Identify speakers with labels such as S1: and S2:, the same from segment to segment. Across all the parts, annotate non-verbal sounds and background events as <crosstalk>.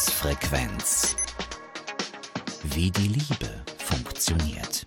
S1: Herzfrequenz. Wie die Liebe funktioniert.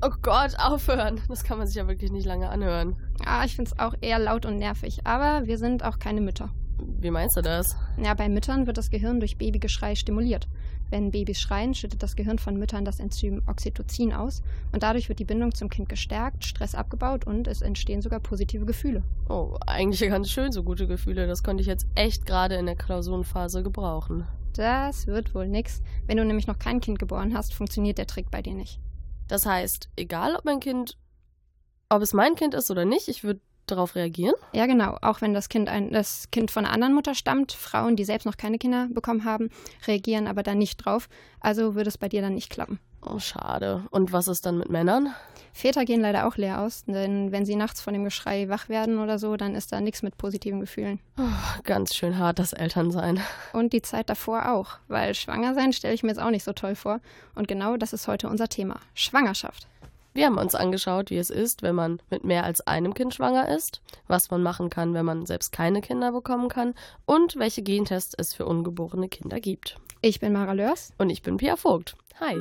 S2: Oh Gott, aufhören. Das kann man sich ja wirklich nicht lange anhören.
S3: Ja, ich finde es auch eher laut und nervig. Aber wir sind auch keine Mütter.
S2: Wie meinst du das?
S3: Ja, bei Müttern wird das Gehirn durch Babygeschrei stimuliert. Wenn Babys schreien, schüttet das Gehirn von Müttern das Enzym Oxytocin aus und dadurch wird die Bindung zum Kind gestärkt, Stress abgebaut und es entstehen sogar positive Gefühle.
S2: Oh, eigentlich ganz schön so gute Gefühle. Das konnte ich jetzt echt gerade in der Klausurenphase gebrauchen.
S3: Das wird wohl nix. Wenn du nämlich noch kein Kind geboren hast, funktioniert der Trick bei dir nicht.
S2: Das heißt, egal ob mein Kind, ob es mein Kind ist oder nicht, ich würde darauf reagieren?
S3: Ja, genau. Auch wenn das Kind, ein, das kind von einer anderen Mutter stammt, Frauen, die selbst noch keine Kinder bekommen haben, reagieren aber dann nicht drauf. Also würde es bei dir dann nicht klappen.
S2: Oh, schade. Und was ist dann mit Männern?
S3: Väter gehen leider auch leer aus, denn wenn sie nachts von dem Geschrei wach werden oder so, dann ist da nichts mit positiven Gefühlen.
S2: Oh, ganz schön hart, das Elternsein.
S3: Und die Zeit davor auch, weil schwanger sein stelle ich mir jetzt auch nicht so toll vor. Und genau das ist heute unser Thema. Schwangerschaft.
S2: Wir haben uns angeschaut, wie es ist, wenn man mit mehr als einem Kind schwanger ist, was man machen kann, wenn man selbst keine Kinder bekommen kann und welche Gentests es für ungeborene Kinder gibt.
S3: Ich bin Mara Lörs.
S2: Und ich bin Pia Vogt. Hi.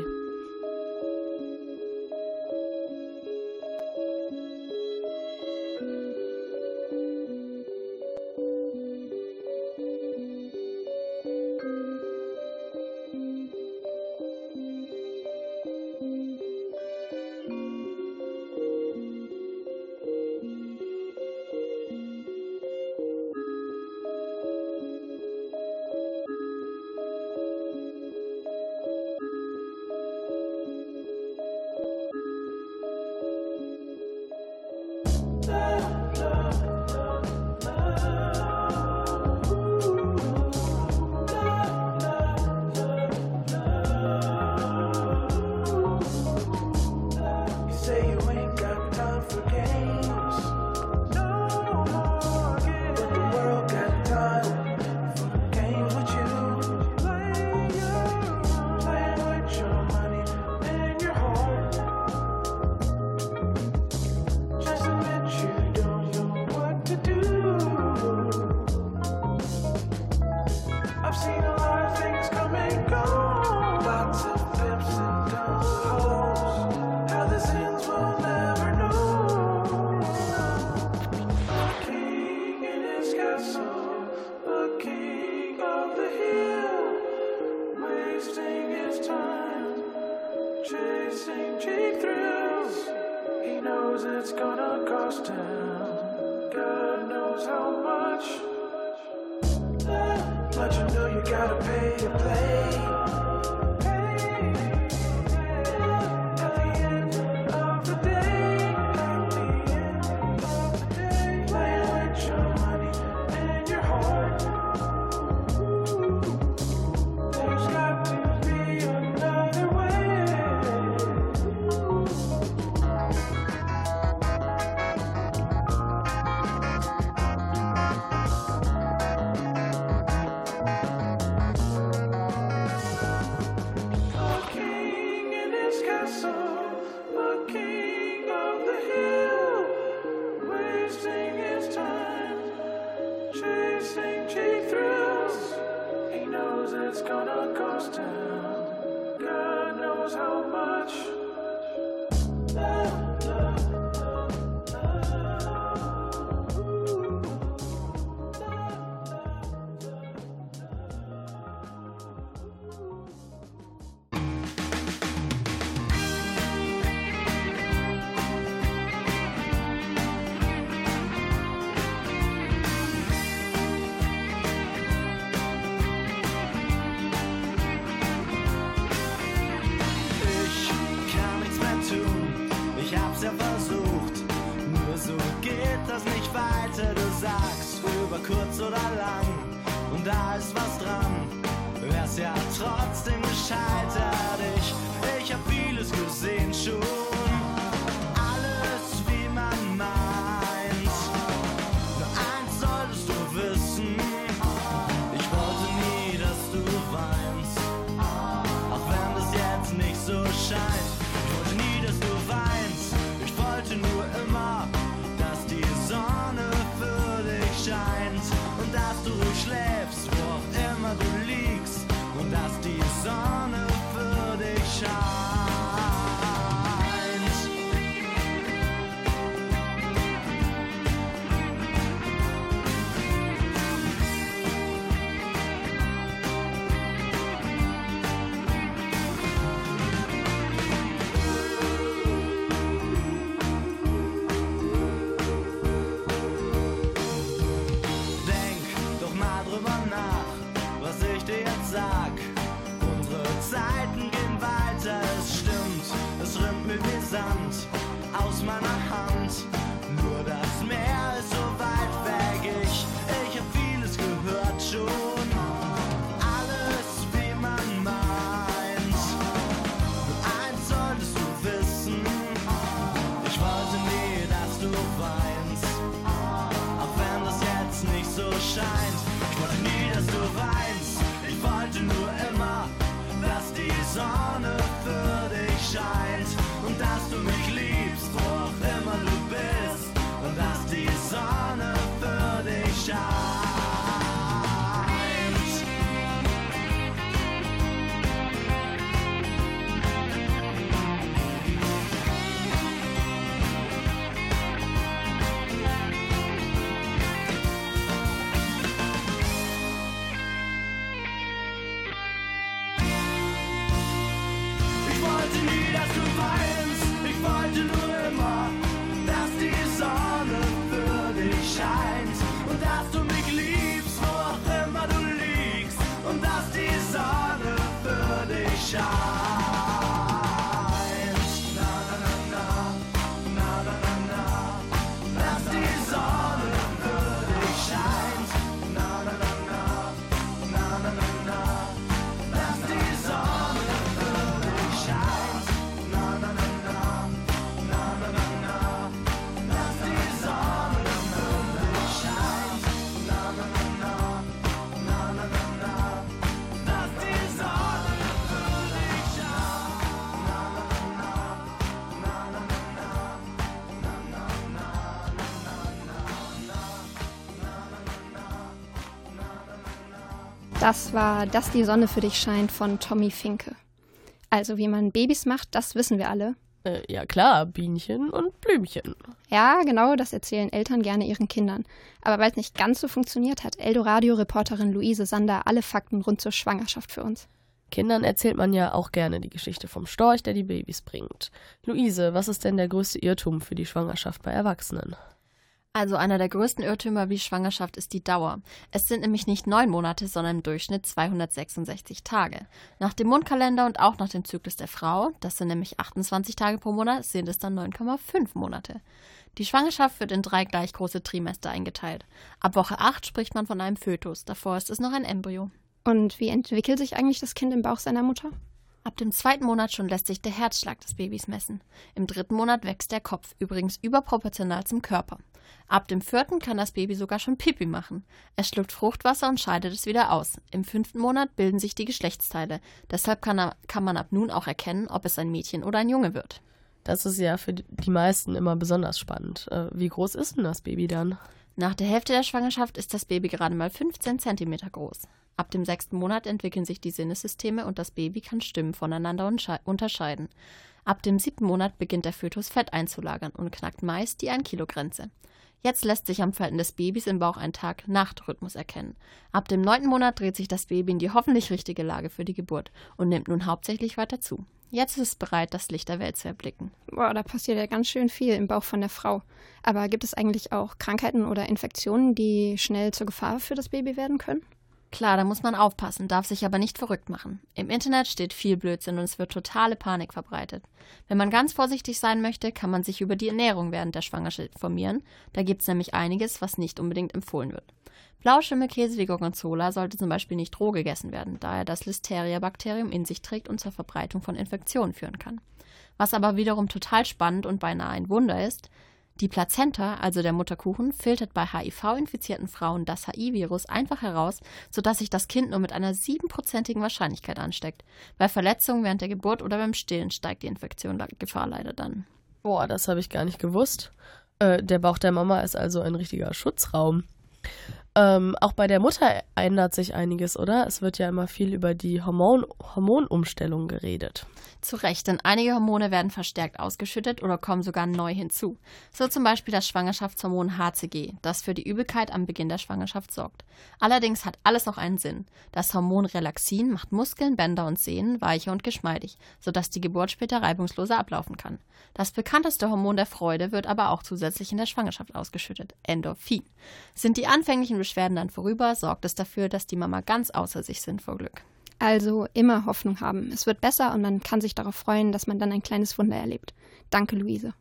S3: Das war Dass die Sonne für dich scheint von Tommy Finke. Also, wie man Babys macht, das wissen wir alle.
S4: Äh, ja klar, Bienchen und Blümchen.
S3: Ja, genau, das erzählen Eltern gerne ihren Kindern. Aber weil es nicht ganz so funktioniert, hat Eldoradio-Reporterin Luise Sander alle Fakten rund zur Schwangerschaft für uns.
S4: Kindern erzählt man ja auch gerne die Geschichte vom Storch, der die Babys bringt. Luise, was ist denn der größte Irrtum für die Schwangerschaft bei Erwachsenen?
S5: Also einer der größten Irrtümer wie Schwangerschaft ist die Dauer. Es sind nämlich nicht neun Monate, sondern im Durchschnitt 266 Tage. Nach dem Mondkalender und auch nach dem Zyklus der Frau, das sind nämlich 28 Tage pro Monat, sind es dann 9,5 Monate. Die Schwangerschaft wird in drei gleich große Trimester eingeteilt. Ab Woche 8 spricht man von einem Fötus, davor ist es noch ein Embryo.
S3: Und wie entwickelt sich eigentlich das Kind im Bauch seiner Mutter?
S5: Ab dem zweiten Monat schon lässt sich der Herzschlag des Babys messen. Im dritten Monat wächst der Kopf, übrigens überproportional zum Körper. Ab dem vierten kann das Baby sogar schon Pipi machen. Es schluckt Fruchtwasser und scheidet es wieder aus. Im fünften Monat bilden sich die Geschlechtsteile. Deshalb kann, kann man ab nun auch erkennen, ob es ein Mädchen oder ein Junge wird.
S4: Das ist ja für die meisten immer besonders spannend. Äh, wie groß ist denn das Baby dann?
S5: Nach der Hälfte der Schwangerschaft ist das Baby gerade mal 15 cm groß. Ab dem sechsten Monat entwickeln sich die Sinnessysteme und das Baby kann Stimmen voneinander unterscheiden. Ab dem siebten Monat beginnt der Fötus Fett einzulagern und knackt meist die 1-Kilo-Grenze. Jetzt lässt sich am Verhalten des Babys im Bauch ein Tag-Nacht-Rhythmus erkennen. Ab dem neunten Monat dreht sich das Baby in die hoffentlich richtige Lage für die Geburt und nimmt nun hauptsächlich weiter zu. Jetzt ist es bereit, das Licht der Welt zu erblicken.
S3: Boah, da passiert ja ganz schön viel im Bauch von der Frau. Aber gibt es eigentlich auch Krankheiten oder Infektionen, die schnell zur Gefahr für das Baby werden können?
S5: Klar, da muss man aufpassen, darf sich aber nicht verrückt machen. Im Internet steht viel Blödsinn und es wird totale Panik verbreitet. Wenn man ganz vorsichtig sein möchte, kann man sich über die Ernährung während der Schwangerschaft informieren. Da gibt es nämlich einiges, was nicht unbedingt empfohlen wird. Blauschimmelkäse wie Gorgonzola sollte zum Beispiel nicht roh gegessen werden, da er das Listeria-Bakterium in sich trägt und zur Verbreitung von Infektionen führen kann. Was aber wiederum total spannend und beinahe ein Wunder ist, die Plazenta, also der Mutterkuchen, filtert bei HIV-infizierten Frauen das HIV-Virus einfach heraus, sodass sich das Kind nur mit einer siebenprozentigen Wahrscheinlichkeit ansteckt. Bei Verletzungen während der Geburt oder beim Stillen steigt die Infektionsgefahr leider dann.
S4: Boah, das habe ich gar nicht gewusst. Äh, der Bauch der Mama ist also ein richtiger Schutzraum. Ähm, auch bei der Mutter ändert sich einiges, oder? Es wird ja immer viel über die Hormon Hormonumstellung geredet.
S5: Zu Recht, denn einige Hormone werden verstärkt ausgeschüttet oder kommen sogar neu hinzu. So zum Beispiel das Schwangerschaftshormon HCG, das für die Übelkeit am Beginn der Schwangerschaft sorgt. Allerdings hat alles noch einen Sinn. Das Hormon Relaxin macht Muskeln, Bänder und Sehnen weicher und geschmeidig, sodass die Geburt später reibungsloser ablaufen kann. Das bekannteste Hormon der Freude wird aber auch zusätzlich in der Schwangerschaft ausgeschüttet, Endorphin. Sind die anfänglichen Beschwerden dann vorüber, sorgt es dafür, dass die Mama ganz außer sich sind vor Glück.
S3: Also immer Hoffnung haben. Es wird besser und man kann sich darauf freuen, dass man dann ein kleines Wunder erlebt. Danke, Luise.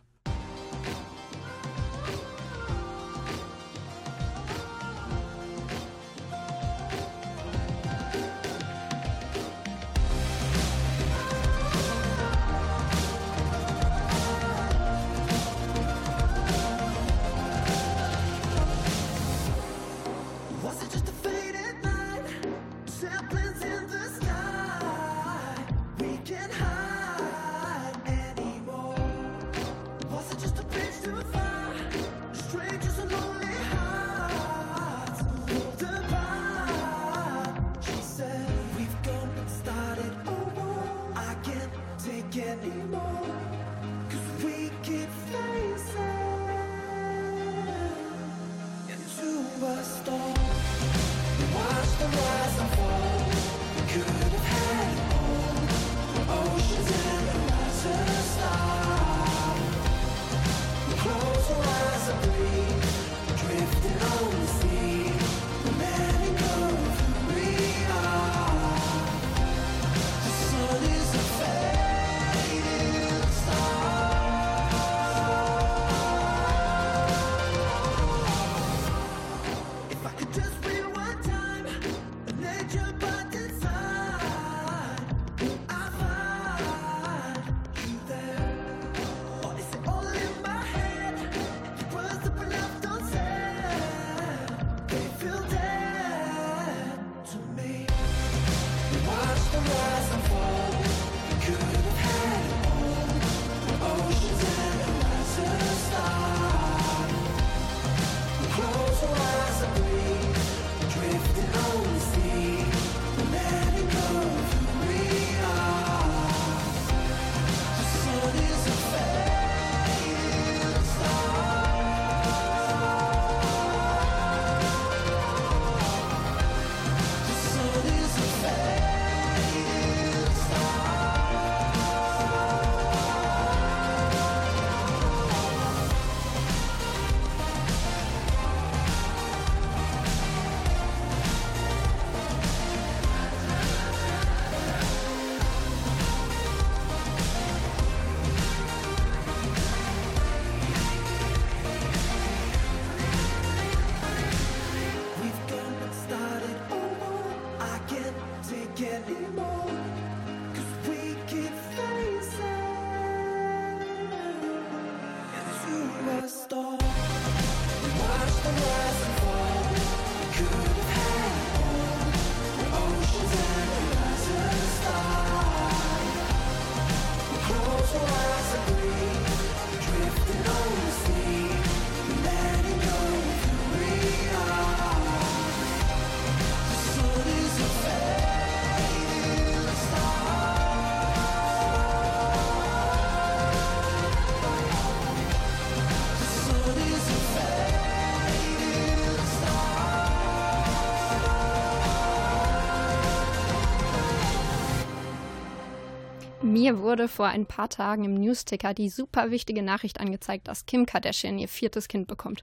S3: Mir wurde vor ein paar Tagen im Newsticker die super wichtige Nachricht angezeigt, dass Kim Kardashian ihr viertes Kind bekommt.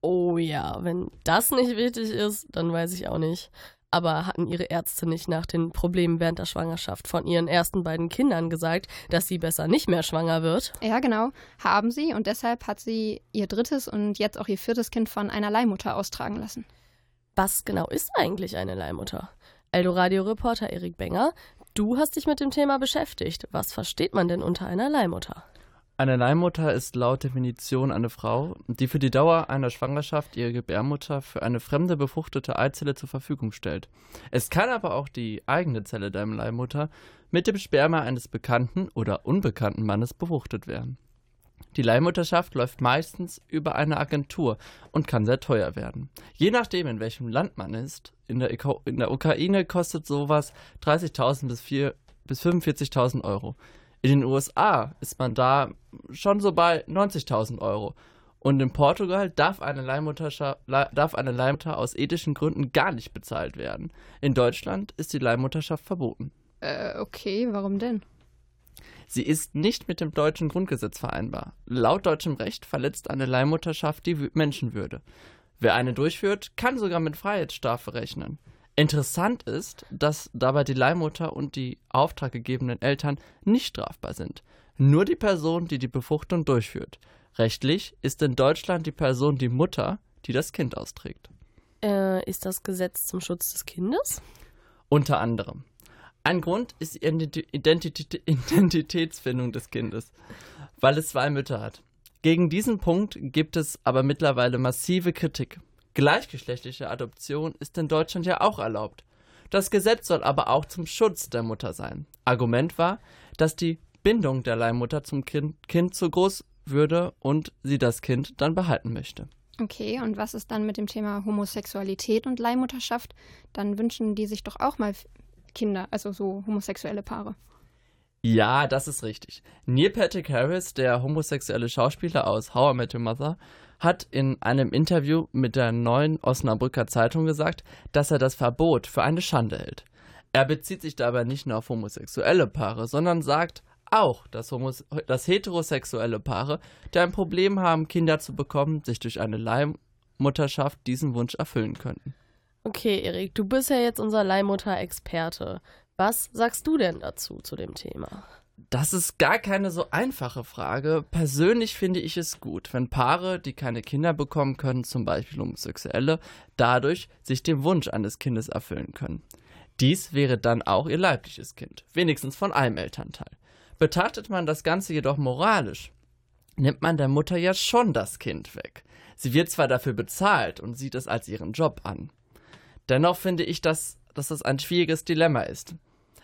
S4: Oh ja, wenn das nicht wichtig ist, dann weiß ich auch nicht. Aber hatten ihre Ärzte nicht nach den Problemen während der Schwangerschaft von ihren ersten beiden Kindern gesagt, dass sie besser nicht mehr schwanger wird?
S3: Ja, genau, haben sie und deshalb hat sie ihr drittes und jetzt auch ihr viertes Kind von einer Leihmutter austragen lassen.
S4: Was genau ist eigentlich eine Leihmutter? Eldoradio-Reporter Erik Benger, du hast dich mit dem Thema beschäftigt. Was versteht man denn unter einer Leihmutter?
S6: Eine Leihmutter ist laut Definition eine Frau, die für die Dauer einer Schwangerschaft ihre Gebärmutter für eine fremde befruchtete Eizelle zur Verfügung stellt. Es kann aber auch die eigene Zelle der Leihmutter mit dem Sperma eines bekannten oder unbekannten Mannes befruchtet werden. Die Leihmutterschaft läuft meistens über eine Agentur und kann sehr teuer werden. Je nachdem, in welchem Land man ist, in der, in der Ukraine kostet sowas 30.000 bis, bis 45.000 Euro. In den USA ist man da schon so bei 90.000 Euro. Und in Portugal darf eine, darf eine Leihmutter aus ethischen Gründen gar nicht bezahlt werden. In Deutschland ist die Leihmutterschaft verboten.
S3: Äh, okay, warum denn?
S6: Sie ist nicht mit dem deutschen Grundgesetz vereinbar. Laut deutschem Recht verletzt eine Leihmutterschaft die Menschenwürde. Wer eine durchführt, kann sogar mit Freiheitsstrafe rechnen. Interessant ist, dass dabei die Leihmutter und die auftraggegebenen Eltern nicht strafbar sind. Nur die Person, die die Befruchtung durchführt. Rechtlich ist in Deutschland die Person die Mutter, die das Kind austrägt.
S4: Äh, ist das Gesetz zum Schutz des Kindes?
S6: Unter anderem. Ein Grund ist die Identität Identitätsfindung des Kindes, weil es zwei Mütter hat. Gegen diesen Punkt gibt es aber mittlerweile massive Kritik. Gleichgeschlechtliche Adoption ist in Deutschland ja auch erlaubt. Das Gesetz soll aber auch zum Schutz der Mutter sein. Argument war, dass die Bindung der Leihmutter zum Kind, kind zu groß würde und sie das Kind dann behalten möchte.
S3: Okay, und was ist dann mit dem Thema Homosexualität und Leihmutterschaft? Dann wünschen die sich doch auch mal Kinder, also so homosexuelle Paare.
S6: Ja, das ist richtig. Neil Patrick Harris, der homosexuelle Schauspieler aus How I Met Your Mother, hat in einem Interview mit der neuen Osnabrücker Zeitung gesagt, dass er das Verbot für eine Schande hält. Er bezieht sich dabei nicht nur auf homosexuelle Paare, sondern sagt auch, dass, Homos dass heterosexuelle Paare, die ein Problem haben, Kinder zu bekommen, sich durch eine Leihmutterschaft diesen Wunsch erfüllen könnten.
S4: Okay, Erik, du bist ja jetzt unser Leihmutter-Experte. Was sagst du denn dazu, zu dem Thema?
S6: Das ist gar keine so einfache Frage. Persönlich finde ich es gut, wenn Paare, die keine Kinder bekommen können, zum Beispiel Homosexuelle, dadurch sich den Wunsch eines Kindes erfüllen können. Dies wäre dann auch ihr leibliches Kind, wenigstens von einem Elternteil. Betrachtet man das Ganze jedoch moralisch, nimmt man der Mutter ja schon das Kind weg. Sie wird zwar dafür bezahlt und sieht es als ihren Job an. Dennoch finde ich, dass, dass das ein schwieriges Dilemma ist.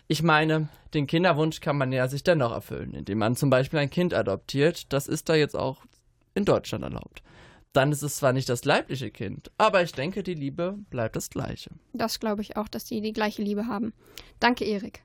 S6: Ich meine, den Kinderwunsch kann man ja sich dennoch erfüllen, indem man zum Beispiel ein Kind adoptiert. Das ist da jetzt auch in Deutschland erlaubt. Dann ist es zwar nicht das leibliche Kind, aber ich denke, die Liebe bleibt das gleiche.
S3: Das glaube ich auch, dass die die gleiche Liebe haben. Danke, Erik.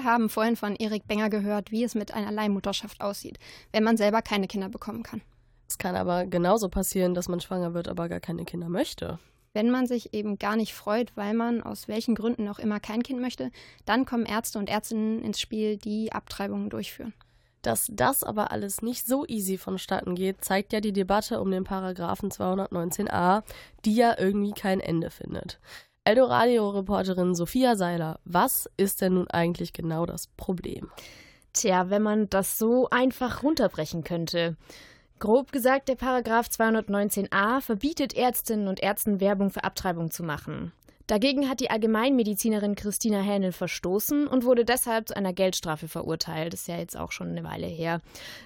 S3: Wir haben vorhin von Erik Benger gehört, wie es mit einer Leihmutterschaft aussieht, wenn man selber keine Kinder bekommen kann.
S4: Es kann aber genauso passieren, dass man schwanger wird, aber gar keine Kinder möchte.
S3: Wenn man sich eben gar nicht freut, weil man aus welchen Gründen auch immer kein Kind möchte, dann kommen Ärzte und Ärztinnen ins Spiel, die Abtreibungen durchführen.
S4: Dass das aber alles nicht so easy vonstatten geht, zeigt ja die Debatte um den Paragraphen 219a, die ja irgendwie kein Ende findet. Eldoradio-Reporterin Sophia Seiler, was ist denn nun eigentlich genau das Problem?
S7: Tja, wenn man das so einfach runterbrechen könnte. Grob gesagt, der Paragraph 219a verbietet Ärztinnen und Ärzten Werbung für Abtreibung zu machen. Dagegen hat die Allgemeinmedizinerin Christina Hähnel verstoßen und wurde deshalb zu einer Geldstrafe verurteilt. Das ist ja jetzt auch schon eine Weile her.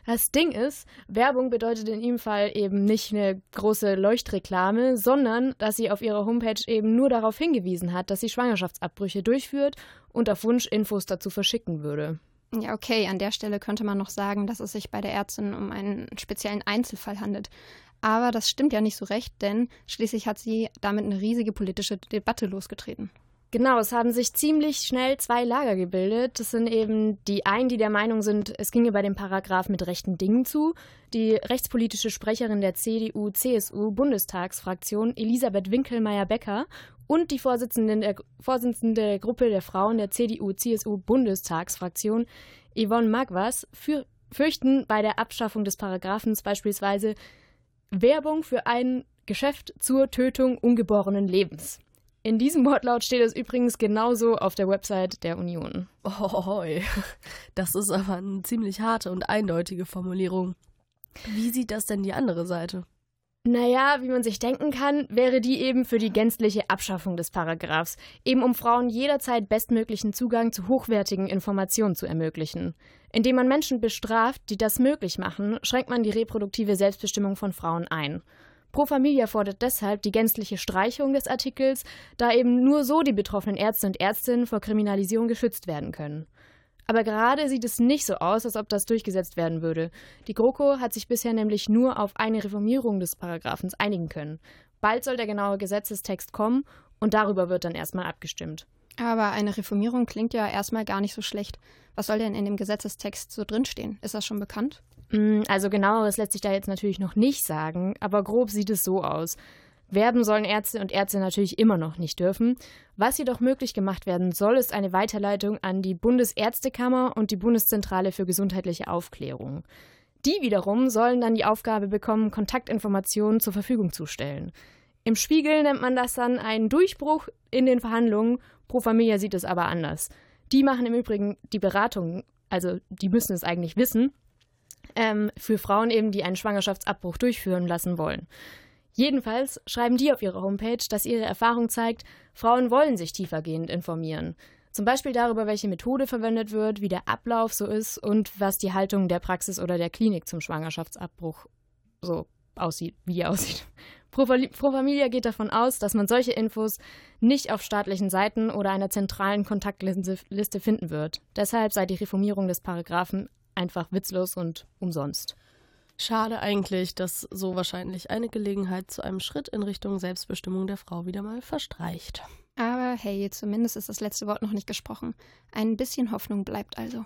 S7: Das Ding ist, Werbung bedeutet in ihrem Fall eben nicht eine große Leuchtreklame, sondern dass sie auf ihrer Homepage eben nur darauf hingewiesen hat, dass sie Schwangerschaftsabbrüche durchführt und auf Wunsch Infos dazu verschicken würde.
S3: Ja, okay, an der Stelle könnte man noch sagen, dass es sich bei der Ärztin um einen speziellen Einzelfall handelt. Aber das stimmt ja nicht so recht, denn schließlich hat sie damit eine riesige politische Debatte losgetreten.
S7: Genau, es haben sich ziemlich schnell zwei Lager gebildet. Das sind eben die einen, die der Meinung sind, es ginge bei dem Paragraph mit rechten Dingen zu. Die rechtspolitische Sprecherin der CDU-CSU-Bundestagsfraktion Elisabeth Winkelmeier-Becker und die Vorsitzende der, Vorsitzende der Gruppe der Frauen der CDU-CSU-Bundestagsfraktion Yvonne Magwas für, fürchten bei der Abschaffung des Paragraphens beispielsweise Werbung für ein Geschäft zur Tötung ungeborenen Lebens. In diesem Wortlaut steht es übrigens genauso auf der Website der Union.
S4: Ohoi. Das ist aber eine ziemlich harte und eindeutige Formulierung. Wie sieht das denn die andere Seite?
S7: Naja, wie man sich denken kann, wäre die eben für die gänzliche Abschaffung des Paragraphs, eben um Frauen jederzeit bestmöglichen Zugang zu hochwertigen Informationen zu ermöglichen. Indem man Menschen bestraft, die das möglich machen, schränkt man die reproduktive Selbstbestimmung von Frauen ein. Pro Familia fordert deshalb die gänzliche Streichung des Artikels, da eben nur so die betroffenen Ärzte und Ärztinnen vor Kriminalisierung geschützt werden können. Aber gerade sieht es nicht so aus, als ob das durchgesetzt werden würde. Die GroKo hat sich bisher nämlich nur auf eine Reformierung des Paragraphens einigen können. Bald soll der genaue Gesetzestext kommen und darüber wird dann erstmal abgestimmt.
S3: Aber eine Reformierung klingt ja erstmal gar nicht so schlecht. Was soll denn in dem Gesetzestext so drinstehen? Ist das schon bekannt?
S7: Mm, also genau, das lässt sich da jetzt natürlich noch nicht sagen, aber grob sieht es so aus. Werben sollen Ärzte und Ärzte natürlich immer noch nicht dürfen. Was jedoch möglich gemacht werden soll, ist eine Weiterleitung an die Bundesärztekammer und die Bundeszentrale für gesundheitliche Aufklärung. Die wiederum sollen dann die Aufgabe bekommen, Kontaktinformationen zur Verfügung zu stellen. Im Spiegel nennt man das dann einen Durchbruch in den Verhandlungen. Pro Familia sieht es aber anders. Die machen im Übrigen die Beratung, also die müssen es eigentlich wissen, ähm, für Frauen eben, die einen Schwangerschaftsabbruch durchführen lassen wollen. Jedenfalls schreiben die auf ihrer Homepage, dass ihre Erfahrung zeigt, Frauen wollen sich tiefergehend informieren. Zum Beispiel darüber, welche Methode verwendet wird, wie der Ablauf so ist und was die Haltung der Praxis oder der Klinik zum Schwangerschaftsabbruch so aussieht, wie aussieht. Pro, Pro Familia geht davon aus, dass man solche Infos nicht auf staatlichen Seiten oder einer zentralen Kontaktliste finden wird. Deshalb sei die Reformierung des Paragraphen einfach witzlos und umsonst.
S4: Schade eigentlich, dass so wahrscheinlich eine Gelegenheit zu einem Schritt in Richtung Selbstbestimmung der Frau wieder mal verstreicht.
S3: Aber hey, zumindest ist das letzte Wort noch nicht gesprochen. Ein bisschen Hoffnung bleibt also.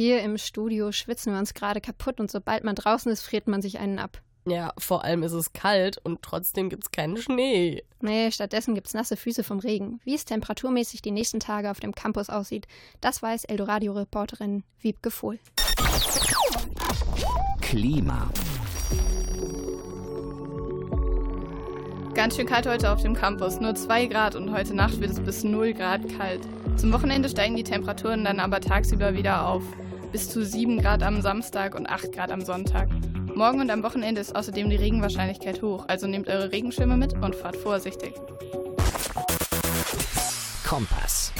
S3: Hier im Studio schwitzen wir uns gerade kaputt und sobald man draußen ist, friert man sich einen ab.
S4: Ja, vor allem ist es kalt und trotzdem gibt es keinen Schnee.
S3: Nee, stattdessen gibt es nasse Füße vom Regen. Wie es temperaturmäßig die nächsten Tage auf dem Campus aussieht, das weiß Eldoradio-Reporterin Wiebke Vohl.
S8: Klima.
S9: Ganz schön kalt heute auf dem Campus, nur 2 Grad und heute Nacht wird es bis 0 Grad kalt. Zum Wochenende steigen die Temperaturen dann aber tagsüber wieder auf bis zu 7 Grad am Samstag und 8 Grad am Sonntag. Morgen und am Wochenende ist außerdem die Regenwahrscheinlichkeit hoch, also nehmt eure Regenschirme mit und fahrt vorsichtig.
S8: Kompass.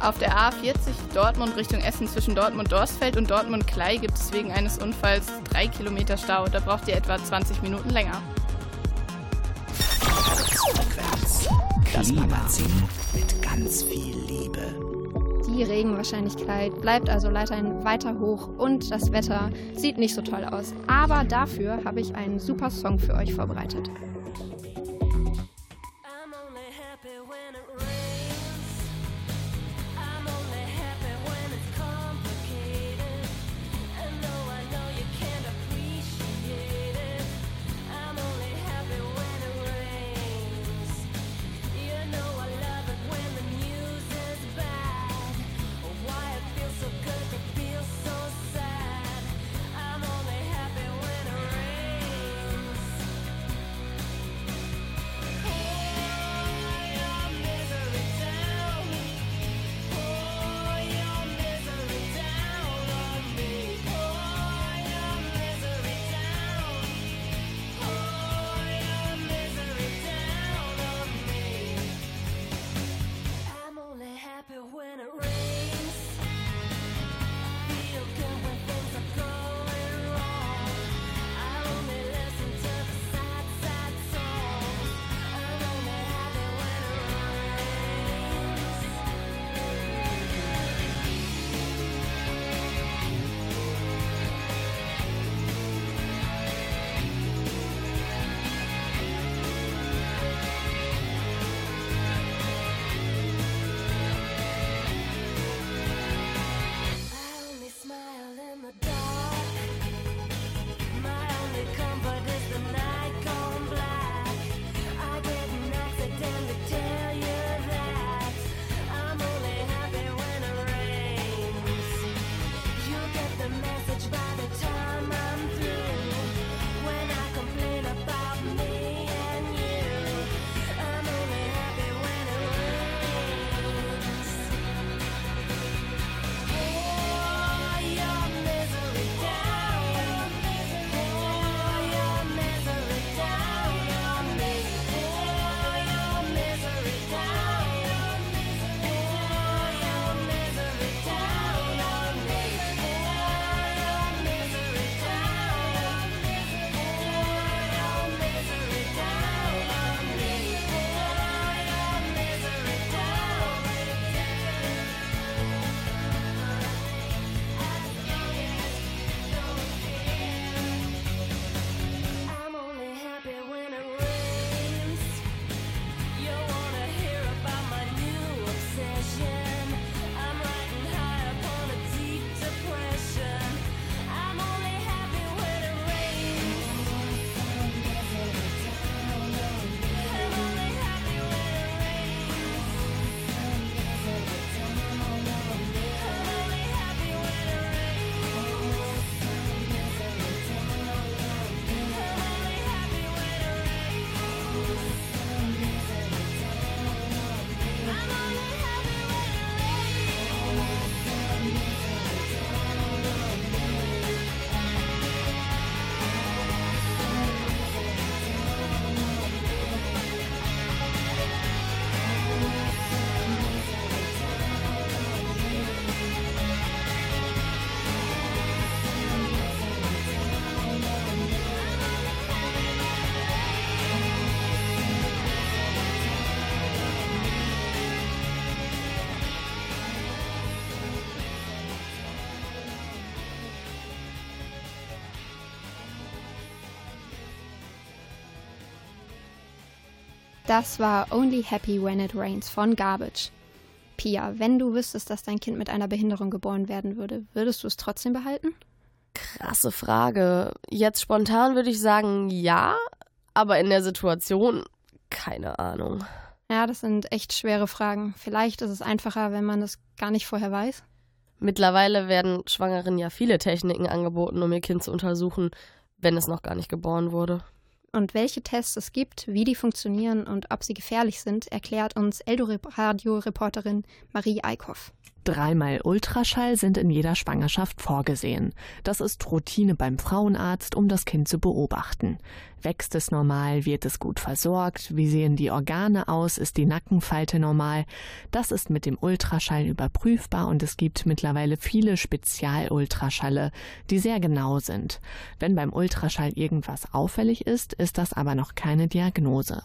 S9: Auf der A40 Dortmund Richtung Essen zwischen Dortmund-Dorsfeld und Dortmund-Klei gibt es wegen eines Unfalls 3 Kilometer Stau. Da braucht ihr etwa 20 Minuten länger.
S8: Das Magazin mit ganz viel.
S3: Die Regenwahrscheinlichkeit bleibt also weiterhin weiter hoch und das Wetter sieht nicht so toll aus. Aber dafür habe ich einen super Song für euch vorbereitet. Das war Only Happy When It Rains von Garbage. Pia, wenn du wüsstest, dass dein Kind mit einer Behinderung geboren werden würde, würdest du es trotzdem behalten?
S4: Krasse Frage. Jetzt spontan würde ich sagen ja, aber in der Situation keine Ahnung.
S3: Ja, das sind echt schwere Fragen. Vielleicht ist es einfacher, wenn man es gar nicht vorher weiß.
S4: Mittlerweile werden Schwangeren ja viele Techniken angeboten, um ihr Kind zu untersuchen, wenn es noch gar nicht geboren wurde.
S3: Und welche Tests es gibt, wie die funktionieren und ob sie gefährlich sind, erklärt uns Eldoradio-Reporterin Marie Eickhoff.
S10: Dreimal Ultraschall sind in jeder Schwangerschaft vorgesehen. Das ist Routine beim Frauenarzt, um das Kind zu beobachten. Wächst es normal, wird es gut versorgt, wie sehen die Organe aus, ist die Nackenfalte normal. Das ist mit dem Ultraschall überprüfbar und es gibt mittlerweile viele Spezialultraschalle, die sehr genau sind. Wenn beim Ultraschall irgendwas auffällig ist, ist das aber noch keine Diagnose.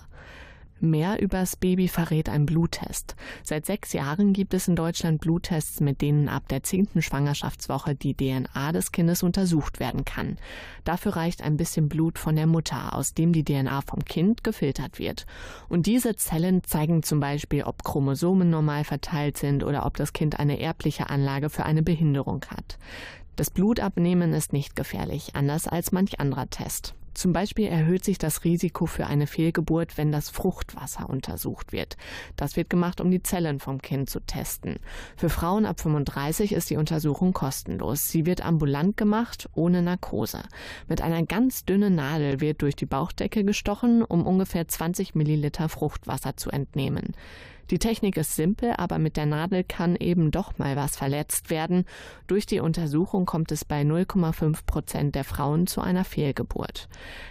S10: Mehr übers Baby verrät ein Bluttest. Seit sechs Jahren gibt es in Deutschland Bluttests, mit denen ab der zehnten Schwangerschaftswoche die DNA des Kindes untersucht werden kann. Dafür reicht ein bisschen Blut von der Mutter, aus dem die DNA vom Kind gefiltert wird. Und diese Zellen zeigen zum Beispiel, ob Chromosomen normal verteilt sind oder ob das Kind eine erbliche Anlage für eine Behinderung hat. Das Blutabnehmen ist nicht gefährlich, anders als manch anderer Test. Zum Beispiel erhöht sich das Risiko für eine Fehlgeburt, wenn das Fruchtwasser untersucht wird. Das wird gemacht, um die Zellen vom Kind zu testen. Für Frauen ab 35 ist die Untersuchung kostenlos. Sie wird ambulant gemacht, ohne Narkose. Mit einer ganz dünnen Nadel wird durch die Bauchdecke gestochen, um ungefähr 20 Milliliter Fruchtwasser zu entnehmen. Die Technik ist simpel, aber mit der Nadel kann eben doch mal was verletzt werden. Durch die Untersuchung kommt es bei 0,5 Prozent der Frauen zu einer Fehlgeburt.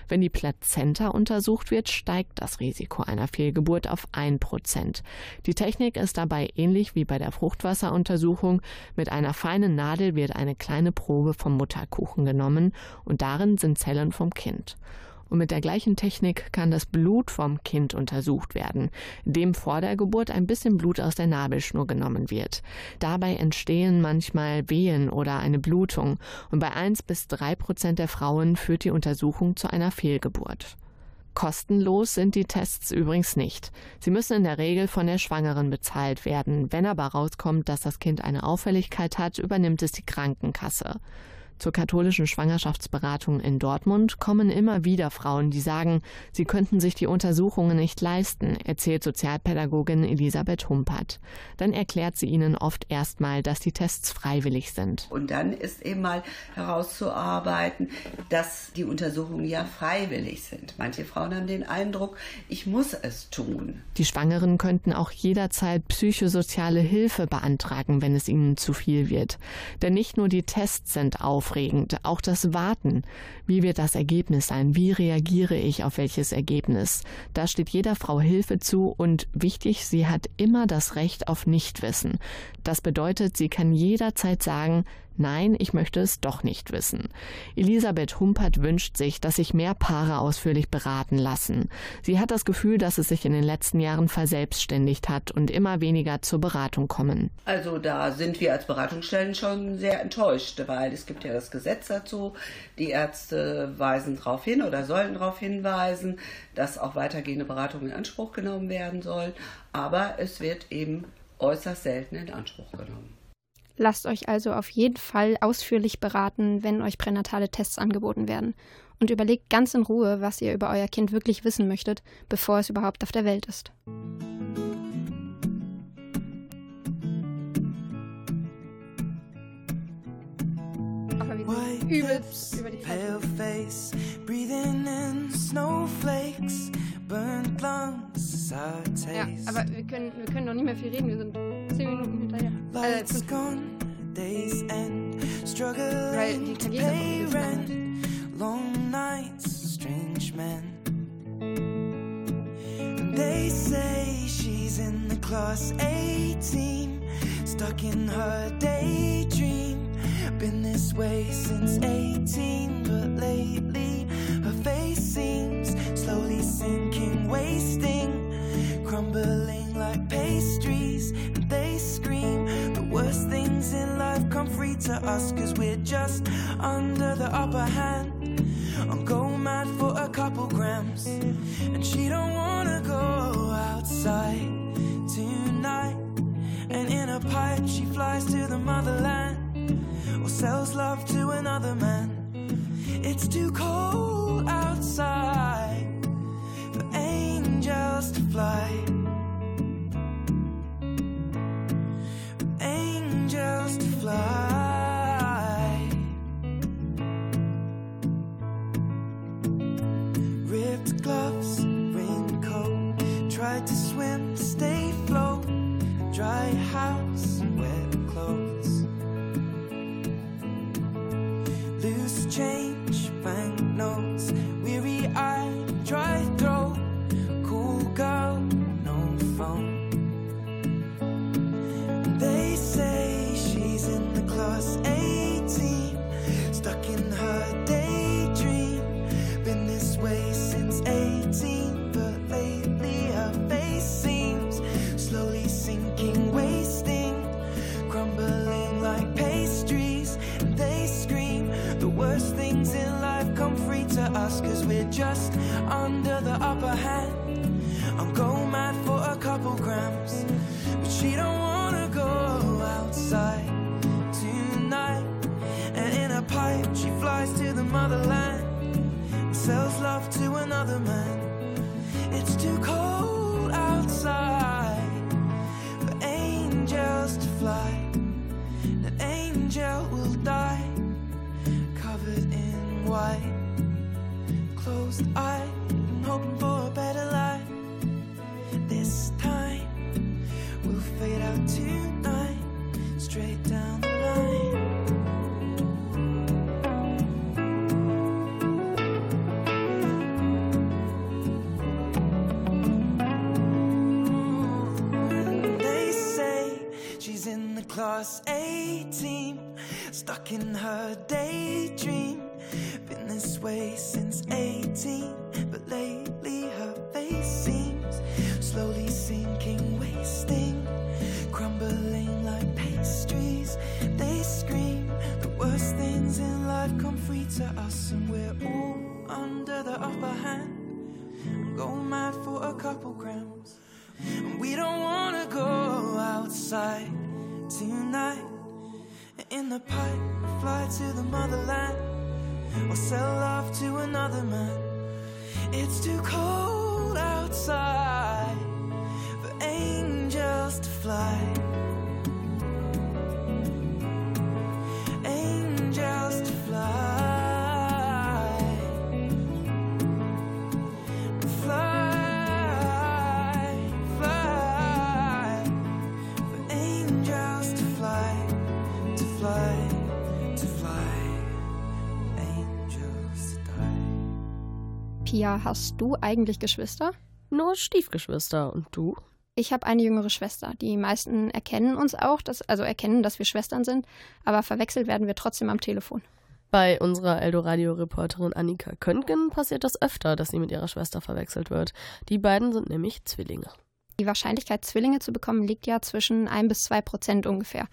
S10: Wenn die Plazenta untersucht wird, steigt das Risiko einer Fehlgeburt auf 1 Prozent. Die Technik ist dabei ähnlich wie bei der Fruchtwasseruntersuchung. Mit einer feinen Nadel wird eine kleine Probe vom Mutterkuchen genommen und darin sind Zellen vom Kind. Und mit der gleichen Technik kann das Blut vom Kind untersucht werden, indem vor der Geburt ein bisschen Blut aus der Nabelschnur genommen wird. Dabei entstehen manchmal Wehen oder eine Blutung und bei 1 bis 3 Prozent der Frauen führt die Untersuchung zu einer Fehlgeburt. Kostenlos sind die Tests übrigens nicht. Sie müssen in der Regel von der Schwangeren bezahlt werden. Wenn aber rauskommt, dass das Kind eine Auffälligkeit hat, übernimmt es die Krankenkasse. Zur katholischen Schwangerschaftsberatung in Dortmund kommen immer wieder Frauen, die sagen, sie könnten sich die Untersuchungen nicht leisten, erzählt Sozialpädagogin Elisabeth Humpert. Dann erklärt sie ihnen oft erstmal, dass die Tests freiwillig sind.
S11: Und dann ist eben mal herauszuarbeiten, dass die Untersuchungen ja freiwillig sind. Manche Frauen haben den Eindruck, ich muss es tun.
S10: Die Schwangeren könnten auch jederzeit psychosoziale Hilfe beantragen, wenn es ihnen zu viel wird. Denn nicht nur die Tests sind auf aufregend. Auch das Warten. Wie wird das Ergebnis sein? Wie reagiere ich auf welches Ergebnis? Da steht jeder Frau Hilfe zu und wichtig, sie hat immer das Recht auf Nichtwissen. Das bedeutet, sie kann jederzeit sagen, Nein, ich möchte es doch nicht wissen. Elisabeth Humpert wünscht sich, dass sich mehr Paare ausführlich beraten lassen. Sie hat das Gefühl, dass es sich in den letzten Jahren verselbstständigt hat und immer weniger zur Beratung kommen.
S11: Also da sind wir als Beratungsstellen schon sehr enttäuscht, weil es gibt ja das Gesetz dazu. Die Ärzte weisen darauf hin oder sollen darauf hinweisen, dass auch weitergehende Beratung in Anspruch genommen werden soll. Aber es wird eben äußerst selten in Anspruch genommen.
S3: Lasst euch also auf jeden Fall ausführlich beraten, wenn euch pränatale Tests angeboten werden. Und überlegt ganz in Ruhe, was ihr über euer Kind wirklich wissen möchtet, bevor es überhaupt auf der Welt ist.
S12: Übelst über die pale face, breathing in snowflakes, burnt lungs, sour taste.
S3: Ja, aber wir können, wir können noch nicht mehr viel reden, wir sind Äh,
S12: Lights gone, days end, struggling to pay rent, long nights, strange men. And they say she's in the class 18, stuck in her daydream. Been this way since 18, but lately her face seems slowly sinking, wasting, things in life come free to us Cause we're just under the upper hand. I'm going mad for a couple grams And she don't wanna go outside tonight. And in a pipe she flies to the motherland Or sells love to another man. It's too cold outside For angels to fly. Fly. We're just under the upper hand. I'm go mad for a couple grams, but she don't wanna go outside tonight. And in a pipe, she flies to the motherland and sells love to another man. And hoping for a better life. This time we'll fade out tonight, straight down the line. They say she's in the class 18, stuck in her daydream. Been this way 18, but lately her face seems slowly sinking, wasting, crumbling like pastries. They scream the worst things in life come free to us, and we're all under the upper hand. I'm going mad for a couple grams. And we don't wanna go outside tonight. In the pipe, fly to the motherland or sell love to another man. It's too cold outside for angels to fly.
S3: Pia, hast du eigentlich Geschwister?
S4: Nur Stiefgeschwister. Und du?
S3: Ich habe eine jüngere Schwester. Die meisten erkennen uns auch, dass, also erkennen, dass wir Schwestern sind, aber verwechselt werden wir trotzdem am Telefon.
S4: Bei unserer Eldoradio-Reporterin Annika Köntgen passiert das öfter, dass sie mit ihrer Schwester verwechselt wird. Die beiden sind nämlich Zwillinge.
S3: Die Wahrscheinlichkeit, Zwillinge zu bekommen, liegt ja zwischen 1 bis 2 Prozent ungefähr.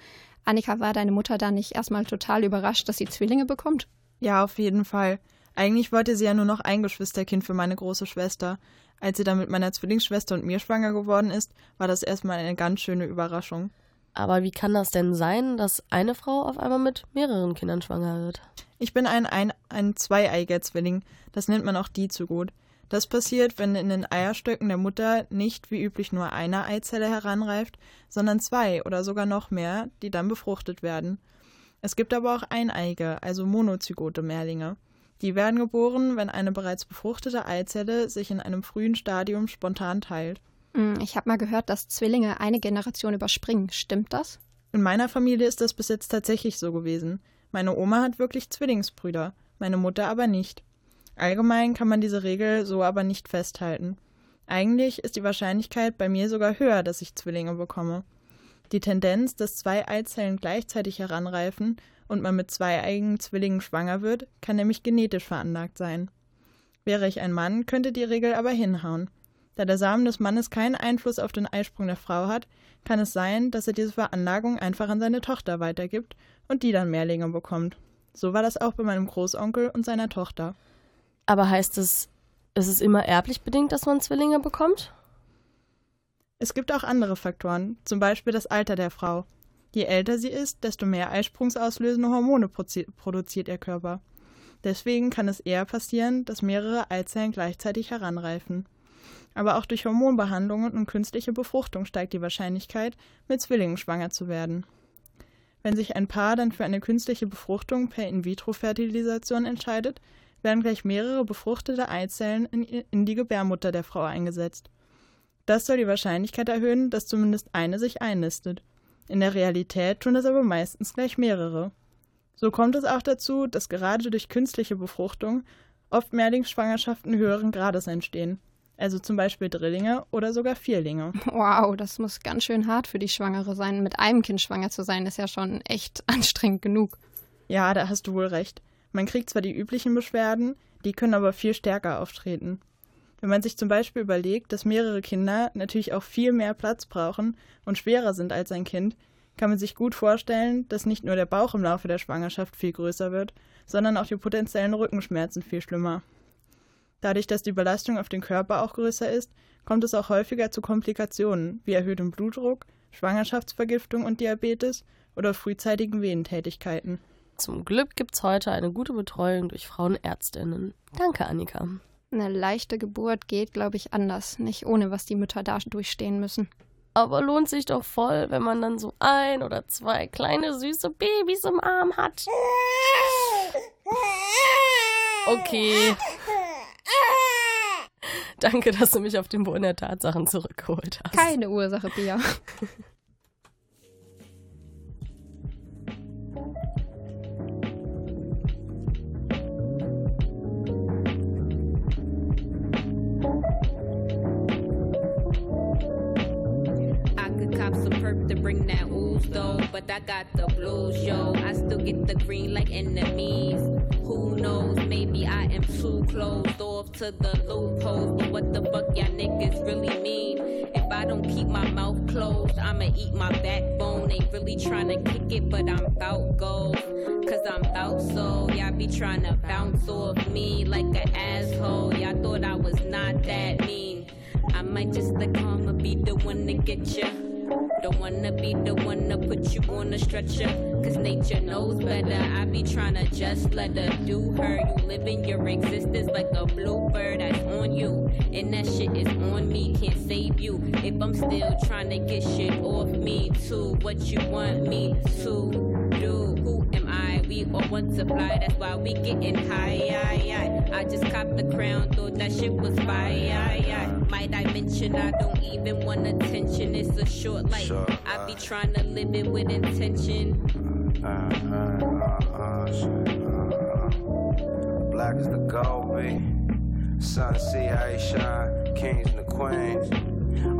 S3: Annika, war deine Mutter da nicht erstmal total überrascht, dass sie Zwillinge bekommt?
S13: Ja, auf jeden Fall. Eigentlich wollte sie ja nur noch ein Geschwisterkind für meine große Schwester. Als sie dann mit meiner Zwillingsschwester und mir schwanger geworden ist, war das erstmal eine ganz schöne Überraschung.
S4: Aber wie kann das denn sein, dass eine Frau auf einmal mit mehreren Kindern schwanger wird?
S13: Ich bin ein, ein, ein zweieiiger Zwilling. Das nennt man auch die zu gut. Das passiert, wenn in den Eierstöcken der Mutter nicht wie üblich nur eine Eizelle heranreift, sondern zwei oder sogar noch mehr, die dann befruchtet werden. Es gibt aber auch eineiige, also monozygote Mehrlinge. Die werden geboren, wenn eine bereits befruchtete Eizelle sich in einem frühen Stadium spontan teilt.
S3: Hm, Ich habe mal gehört, dass Zwillinge eine Generation überspringen. Stimmt das?
S13: In meiner Familie ist das bis jetzt tatsächlich so gewesen. Meine Oma hat wirklich Zwillingsbrüder, meine Mutter aber nicht. Allgemein kann man diese Regel so aber nicht festhalten. Eigentlich ist die Wahrscheinlichkeit bei mir sogar höher, dass ich Zwillinge bekomme. Die Tendenz, dass zwei Eizellen gleichzeitig heranreifen und man mit zweieigen Zwillingen schwanger wird, kann nämlich genetisch veranlagt sein. Wäre ich ein Mann, könnte die Regel aber hinhauen. Da der Samen des Mannes keinen Einfluss auf den Eisprung der Frau hat, kann es sein, dass er diese Veranlagung einfach an seine Tochter weitergibt und die dann Mehrlinge bekommt. So war das auch bei meinem Großonkel und seiner Tochter.
S4: Aber heißt es, ist es immer erblich bedingt, dass man Zwillinge bekommt?
S13: Es gibt auch andere Faktoren, zum Beispiel das Alter der Frau. Je älter sie ist, desto mehr eisprungsauslösende Hormone produziert ihr Körper. Deswegen kann es eher passieren, dass mehrere Eizellen gleichzeitig heranreifen. Aber auch durch Hormonbehandlungen und künstliche Befruchtung steigt die Wahrscheinlichkeit, mit Zwillingen schwanger zu werden. Wenn sich ein Paar dann für eine künstliche Befruchtung per In-vitro-Fertilisation entscheidet, werden gleich mehrere befruchtete Eizellen in, die Gebärmutter der Frau eingesetzt. Das soll die Wahrscheinlichkeit erhöhen, dass zumindest eine sich einnistet. In der Realität tun das aber meistens gleich mehrere. So kommt es auch dazu, dass gerade durch künstliche Befruchtung oft Mehrlingsschwangerschaften höheren Grades entstehen. Also zum Beispiel Drillinge oder sogar Vierlinge.
S3: Wow, das muss ganz schön hart für die Schwangere sein. Mit einem Kind schwanger zu sein, ist ja schon echt <laughs> anstrengend genug.
S13: Ja, da hast du wohl recht. Man kriegt zwar die üblichen Beschwerden, die können aber viel stärker auftreten. Wenn man sich zum Beispiel überlegt, dass mehrere Kinder natürlich auch viel mehr Platz brauchen und schwerer sind als ein Kind, kann man sich gut vorstellen, dass nicht nur der Bauch im Laufe der Schwangerschaft viel größer wird, sondern auch die potenziellen Rückenschmerzen viel schlimmer. Dadurch, dass die Belastung auf den Körper auch größer ist, kommt es auch häufiger zu Komplikationen wie erhöhtem Blutdruck, Schwangerschaftsvergiftung und Diabetes oder frühzeitigen Wehentätigkeiten.
S4: Zum Glück gibt es heute eine gute Betreuung durch Frauenärztinnen. Danke, Annika.
S3: Eine leichte Geburt geht, glaube ich, anders, nicht ohne was die Mütter da durchstehen müssen.
S4: Aber lohnt sich doch voll, wenn man dann so ein oder zwei kleine süße Babys im Arm hat. Okay. Danke, dass du mich auf den Boden der Tatsachen zurückgeholt hast.
S3: Keine Ursache, Bia. <laughs>
S14: that ooze though, but I got the blues, yo. I still get the green like enemies. Who knows? Maybe I am too closed off to the loopholes. But what the fuck y'all niggas really mean? If I don't keep my mouth closed, I'ma eat my backbone. Ain't really trying to kick it, but I'm bout gold. Cause I'm bout so. Y'all be trying to bounce off me like an asshole. Y'all thought I was not that mean. I might just like karma be the one to get ya. Don't wanna be the one to put you on a stretcher. Cause nature knows better. I be tryna just let her do her. You living your existence like a bluebird that's on you. And that shit is on me, can't save you. If I'm still trying to get shit off me, too. What you want me to? We want to fly, that's why we getting high. I, I, I just copped the crown, thought that shit was fire. I, I, might I I don't even want attention? It's a short life. Sure, I be trying to live it with intention. Uh, uh,
S15: Black is the gold be. Sun see how he shine. Kings and the queens.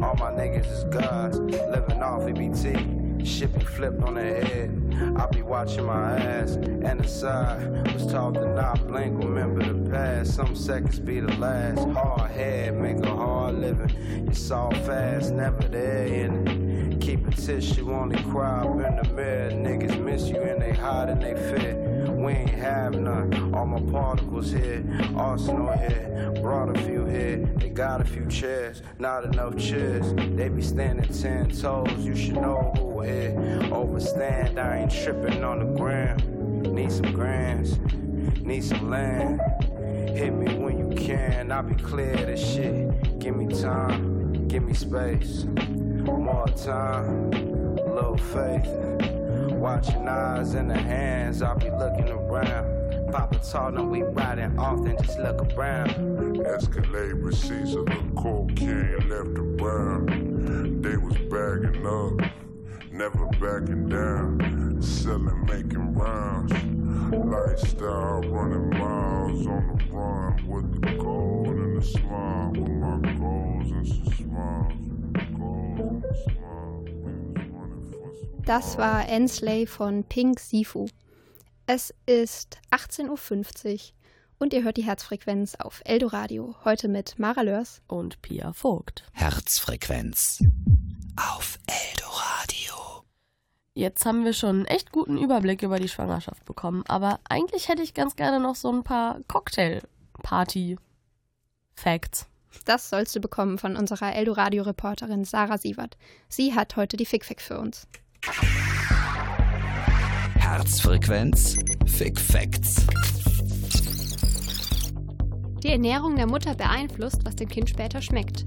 S15: All my niggas is gods. Living off EBT. Shit be flipped on their head. I be watching my ass. And the side was taught to not blink. Remember the past. Some seconds be the last. Hard head, make a hard living. You saw fast, never there. And keep a tissue, only cry up in the mirror. Niggas miss you and they hide and they fit. We ain't have none. All my particles here, arsenal here, brought a few here. They got a few chairs, not enough chairs. They be standing ten toes. You should know who here. Overstand, I ain't tripping on the ground. Need some grams, need some land. Hit me when you can, I'll be clear this shit. Give me time, give me space. More time, little faith. Watching eyes in the hands, I'll be looking around. Papa told them we riding often, just look around.
S16: Escalade receipts of the cocaine left around. They was bagging up never backing down, selling, making rounds. Lifestyle, running miles on the run with the gold and the smile, with my goals and some smiles, goals and smiles.
S3: Das war Ensley von Pink Sifu. Es ist 18.50 Uhr und ihr hört die Herzfrequenz auf Eldoradio. Heute mit Mara Lörs
S4: und Pia Vogt.
S8: Herzfrequenz auf Eldoradio.
S4: Jetzt haben wir schon einen echt guten Überblick über die Schwangerschaft bekommen, aber eigentlich hätte ich ganz gerne noch so ein paar Cocktail-Party-Facts.
S3: Das sollst du bekommen von unserer Eldoradio-Reporterin Sarah Sievert. Sie hat heute die Fick-Fick für uns.
S8: Herzfrequenz Fick Facts.
S17: Die Ernährung der Mutter beeinflusst, was dem Kind später schmeckt.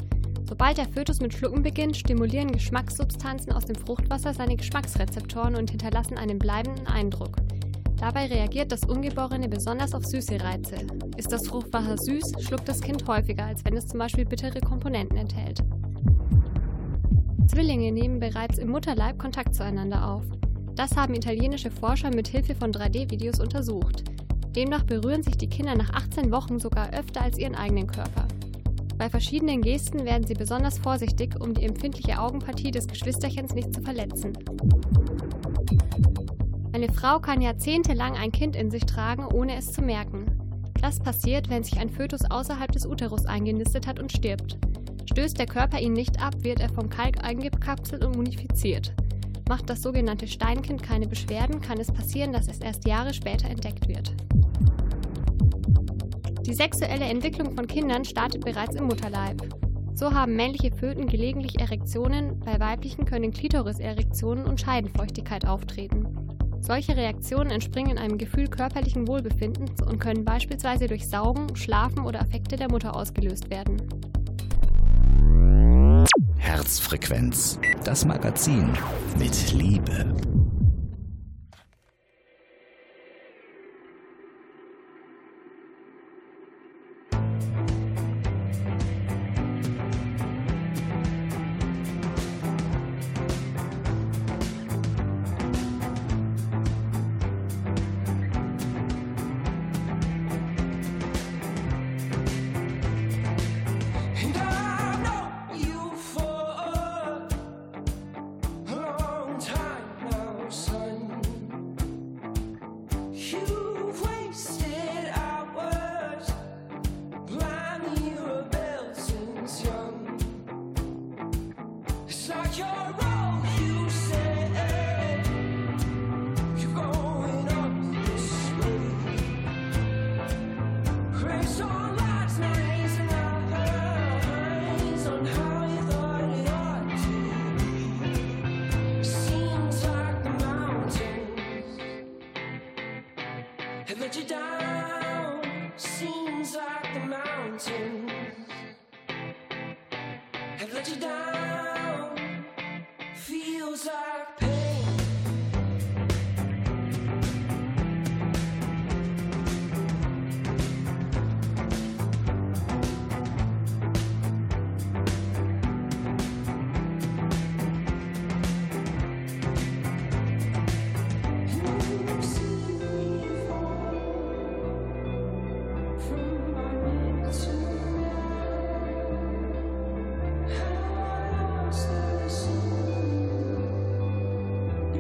S17: Sobald der Fötus mit Schlucken beginnt, stimulieren Geschmackssubstanzen aus dem Fruchtwasser seine Geschmacksrezeptoren und hinterlassen einen bleibenden Eindruck. Dabei reagiert das Ungeborene besonders auf süße Reize. Ist das Fruchtwasser süß, schluckt das Kind häufiger, als wenn es zum Beispiel bittere Komponenten enthält. Zwillinge nehmen bereits im Mutterleib Kontakt zueinander auf. Das haben italienische Forscher mit Hilfe von 3D-Videos untersucht. Demnach berühren sich die Kinder nach 18 Wochen sogar öfter als ihren eigenen Körper. Bei verschiedenen Gesten werden sie besonders vorsichtig, um die empfindliche Augenpartie des Geschwisterchens nicht zu verletzen. Eine Frau kann jahrzehntelang ein Kind in sich tragen, ohne es zu merken. Das passiert, wenn sich ein Fötus außerhalb des Uterus eingenistet hat und stirbt. Stößt der Körper ihn nicht ab, wird er vom Kalk eingekapselt und munifiziert. Macht das sogenannte Steinkind keine Beschwerden, kann es passieren, dass es erst Jahre später entdeckt wird. Die sexuelle Entwicklung von Kindern startet bereits im Mutterleib. So haben männliche Föten gelegentlich Erektionen, bei weiblichen können Klitoriserektionen und Scheidenfeuchtigkeit auftreten. Solche Reaktionen entspringen einem Gefühl körperlichen Wohlbefindens und können beispielsweise durch Saugen, Schlafen oder Affekte der Mutter ausgelöst werden.
S8: Herzfrequenz, das Magazin mit Liebe.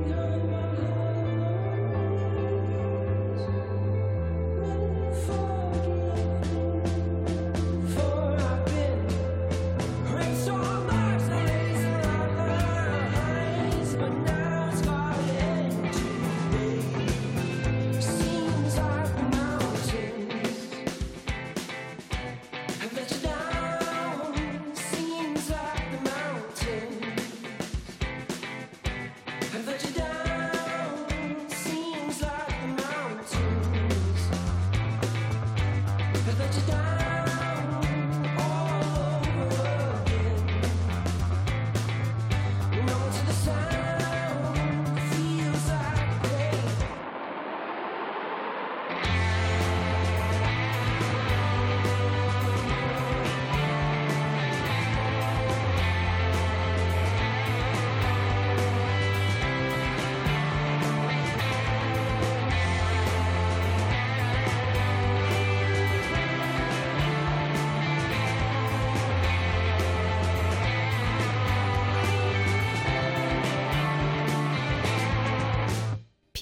S3: know.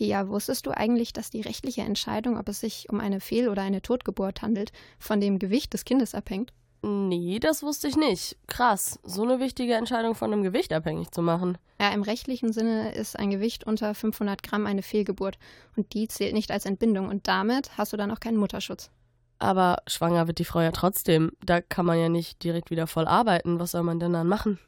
S17: Pia, wusstest du eigentlich, dass die rechtliche Entscheidung, ob es sich um eine Fehl- oder eine Totgeburt handelt, von dem Gewicht des Kindes abhängt?
S4: Nee, das wusste ich nicht. Krass, so eine wichtige Entscheidung von einem Gewicht abhängig zu machen.
S17: Ja, im rechtlichen Sinne ist ein Gewicht unter 500 Gramm eine Fehlgeburt und die zählt nicht als Entbindung und damit hast du dann auch keinen Mutterschutz.
S4: Aber schwanger wird die Frau ja trotzdem. Da kann man ja nicht direkt wieder voll arbeiten. Was soll man denn dann machen?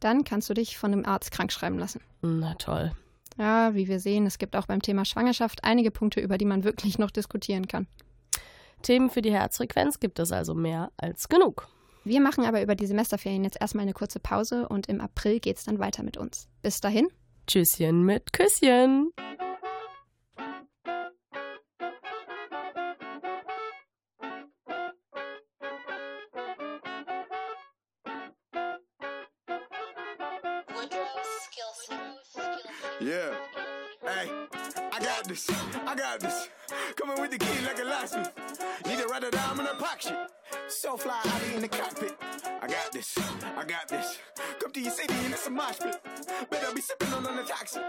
S17: Dann kannst du dich von einem Arzt krankschreiben lassen.
S4: Na toll.
S3: Ja, wie wir sehen, es gibt auch beim Thema Schwangerschaft einige Punkte, über die man wirklich noch diskutieren kann.
S4: Themen für die Herzfrequenz gibt es also mehr als genug.
S3: Wir machen aber über die Semesterferien jetzt erstmal eine kurze Pause und im April geht es dann weiter mit uns. Bis dahin.
S4: Tschüsschen mit Küsschen.
S18: Got this. Coming with the key like a locksmith. Need to write it down in a pocket. So fly, I be in the cockpit. I got this. I got this. Come to your city and it's a mosh pit. Better be sipping on the toxic.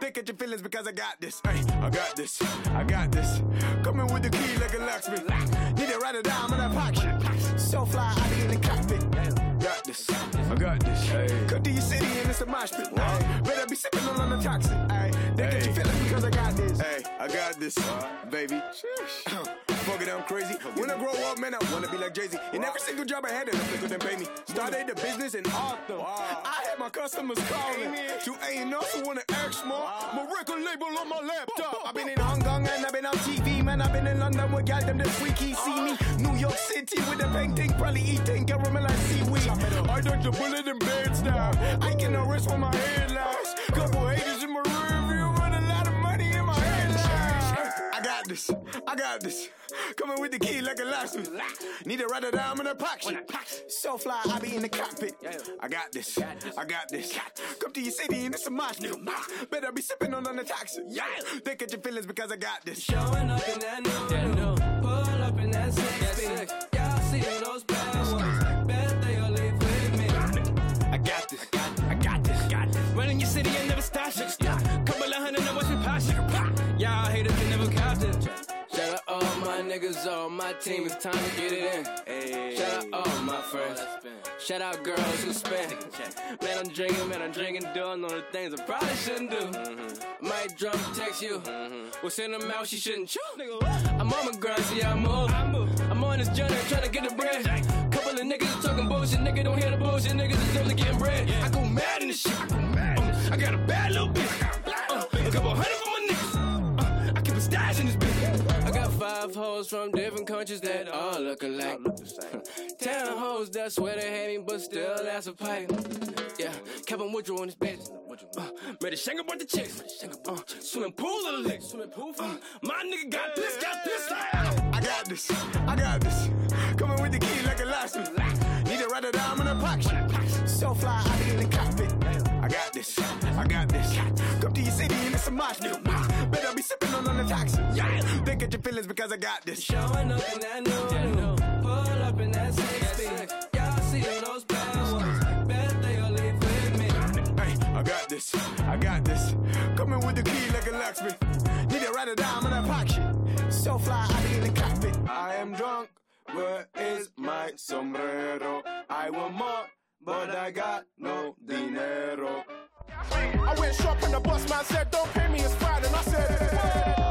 S18: They catch your feelings because I got this. Hey, I got this. I got this. Coming with the key like a locksmith. Need to write it down in a pocket. So fly, I be in the cockpit. Got this. I got this. Hey. Come to your city and it's a mosh pit. Better be sipping on the toxic. Hey, they catch your feelings because I got this. Hey, I got this, baby. <coughs> Fuck it, I'm crazy. When I grow up, man, I wanna be like Jay Z. In every single job I had, they couldn't pay me. Started the business in Arthur. I had my customers calling. You ain't also wanna act more. My record label on my laptop. I've been in Hong Kong and I've been on TV, man. I've been in London with them the freaky see me. Uh. New York City with the painting, probably eating caramel and seaweed. I dodged a bullet in bed style. I can arrest for my headlines. Couple haters this. I got this. Coming with the key like a locksmith. Need to write it down in a pocket. So fly, I be in the cockpit. I got this. I got this. Come to your city and it's a mosh. Better be sipping on the toxic. Yeah. They catch your feelings because I got this.
S19: Showing up in that new, niggas on my team, it's time to get it in. Shout out all my friends. Shout out girls who spend. Man, I'm drinking, man, I'm drinking, doing all the things I probably shouldn't do. Might drop text you. We'll send them out, she shouldn't chew. I'm on my grind, see how I move. I'm on this journey, trying to get the bread. Couple of niggas is talking bullshit, nigga don't hear the bullshit, niggas is only getting bread. I go mad in this shit. Uh, I got a bad little bitch. Uh, a couple hundred five hoes from different countries that all look alike. <laughs> Ten hoes that swear they hate me, but still that's a pipe. Yeah, Kevin Woodrow on this bitch. Uh, made a shank about the chicks. Uh, swimming pool of the licks. Uh, my nigga got this, got this.
S18: I got this. I got this. Coming with the key like a locksmith. Need to write it down in a pocket. So fly, I be in the cockpit. I got this. I got this. Come to your city and it's a mosh pit. Better be sipping on the toxic. Yeah. They get your feelings because I got this.
S19: Showing up in that new, pull up in that six Y'all see all those bad ones. Bet they all leave with me.
S18: Hey, I got this. I got this. Coming with the key like a locksmith. Need to write it down in a pocket. So fly, I be in the cockpit. I am drunk. Where is my sombrero? I want more, but I got no dinero.
S20: I went shopping, the boss man said, don't pay me, it's fine. And I said, hey.